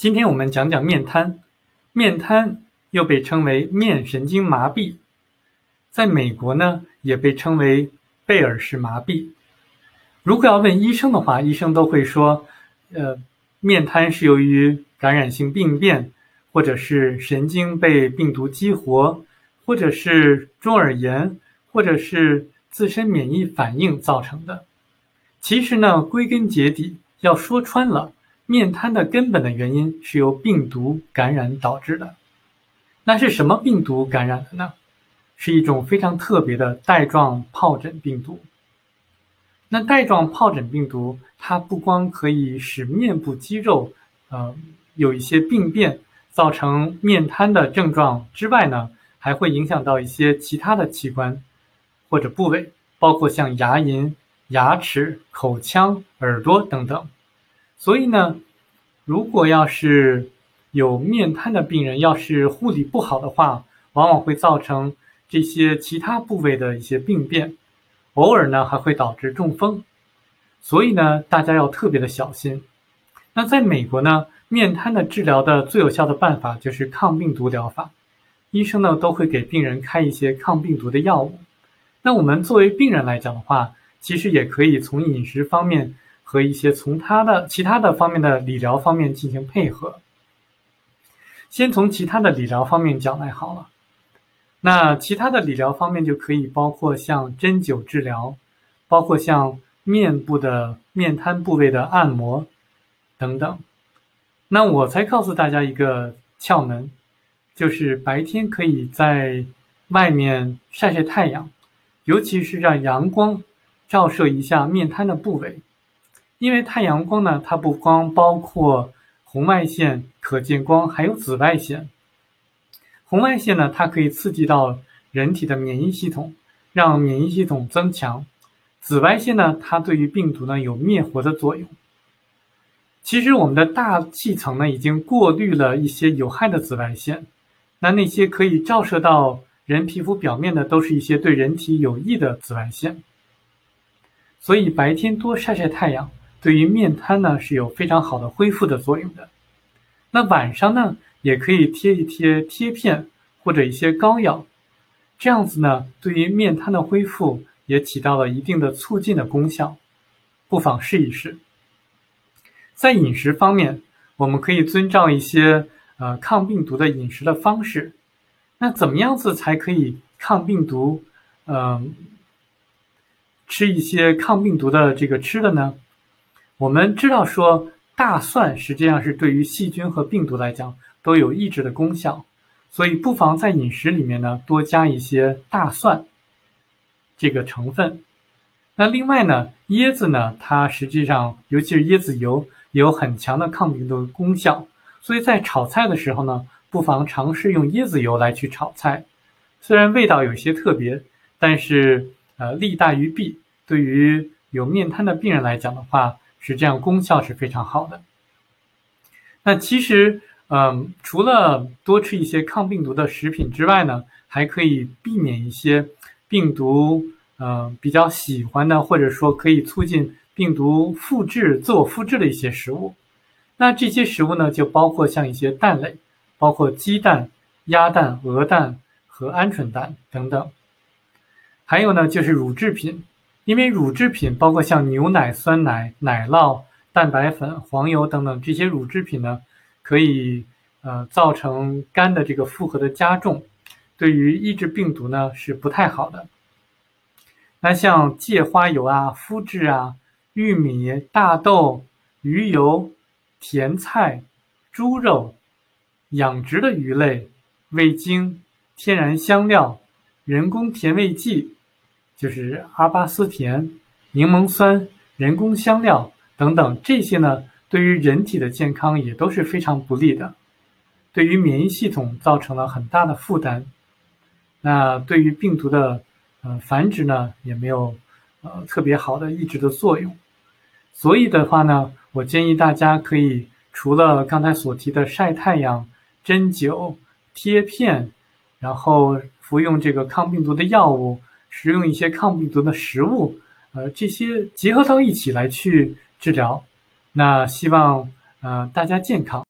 今天我们讲讲面瘫，面瘫又被称为面神经麻痹，在美国呢也被称为贝尔氏麻痹。如果要问医生的话，医生都会说，呃，面瘫是由于感染性病变，或者是神经被病毒激活，或者是中耳炎，或者是自身免疫反应造成的。其实呢，归根结底，要说穿了。面瘫的根本的原因是由病毒感染导致的，那是什么病毒感染的呢？是一种非常特别的带状疱疹病毒。那带状疱疹病毒，它不光可以使面部肌肉，呃，有一些病变，造成面瘫的症状之外呢，还会影响到一些其他的器官或者部位，包括像牙龈、牙齿、口腔、耳朵等等。所以呢，如果要是有面瘫的病人，要是护理不好的话，往往会造成这些其他部位的一些病变，偶尔呢还会导致中风。所以呢，大家要特别的小心。那在美国呢，面瘫的治疗的最有效的办法就是抗病毒疗法，医生呢都会给病人开一些抗病毒的药物。那我们作为病人来讲的话，其实也可以从饮食方面。和一些从他的其他的方面的理疗方面进行配合。先从其他的理疗方面讲来好了。那其他的理疗方面就可以包括像针灸治疗，包括像面部的面瘫部位的按摩等等。那我才告诉大家一个窍门，就是白天可以在外面晒晒太阳，尤其是让阳光照射一下面瘫的部位。因为太阳光呢，它不光包括红外线、可见光，还有紫外线。红外线呢，它可以刺激到人体的免疫系统，让免疫系统增强；紫外线呢，它对于病毒呢有灭活的作用。其实我们的大气层呢，已经过滤了一些有害的紫外线，那那些可以照射到人皮肤表面的，都是一些对人体有益的紫外线。所以白天多晒晒太阳。对于面瘫呢是有非常好的恢复的作用的。那晚上呢也可以贴一贴贴片或者一些膏药，这样子呢对于面瘫的恢复也起到了一定的促进的功效，不妨试一试。在饮食方面，我们可以遵照一些呃抗病毒的饮食的方式。那怎么样子才可以抗病毒？嗯，吃一些抗病毒的这个吃的呢？我们知道说，大蒜实际上是对于细菌和病毒来讲都有抑制的功效，所以不妨在饮食里面呢多加一些大蒜这个成分。那另外呢，椰子呢，它实际上尤其是椰子油有很强的抗病毒功效，所以在炒菜的时候呢，不妨尝试用椰子油来去炒菜，虽然味道有些特别，但是呃利大于弊。对于有面瘫的病人来讲的话，实际上功效是非常好的。那其实，嗯，除了多吃一些抗病毒的食品之外呢，还可以避免一些病毒，嗯，比较喜欢的，或者说可以促进病毒复制、自我复制的一些食物。那这些食物呢，就包括像一些蛋类，包括鸡蛋、鸭蛋、鹅蛋和鹌鹑蛋等等。还有呢，就是乳制品。因为乳制品包括像牛奶、酸奶、奶酪、蛋白粉、黄油等等这些乳制品呢，可以呃造成肝的这个负荷的加重，对于抑制病毒呢是不太好的。那像芥花油啊、麸质啊、玉米、大豆、鱼油、甜菜、猪肉、养殖的鱼类、味精、天然香料、人工甜味剂。就是阿巴斯甜、柠檬酸、人工香料等等，这些呢，对于人体的健康也都是非常不利的，对于免疫系统造成了很大的负担。那对于病毒的呃繁殖呢，也没有呃特别好的抑制的作用。所以的话呢，我建议大家可以除了刚才所提的晒太阳、针灸、贴片，然后服用这个抗病毒的药物。食用一些抗病毒的食物，呃，这些结合到一起来去治疗，那希望呃大家健康。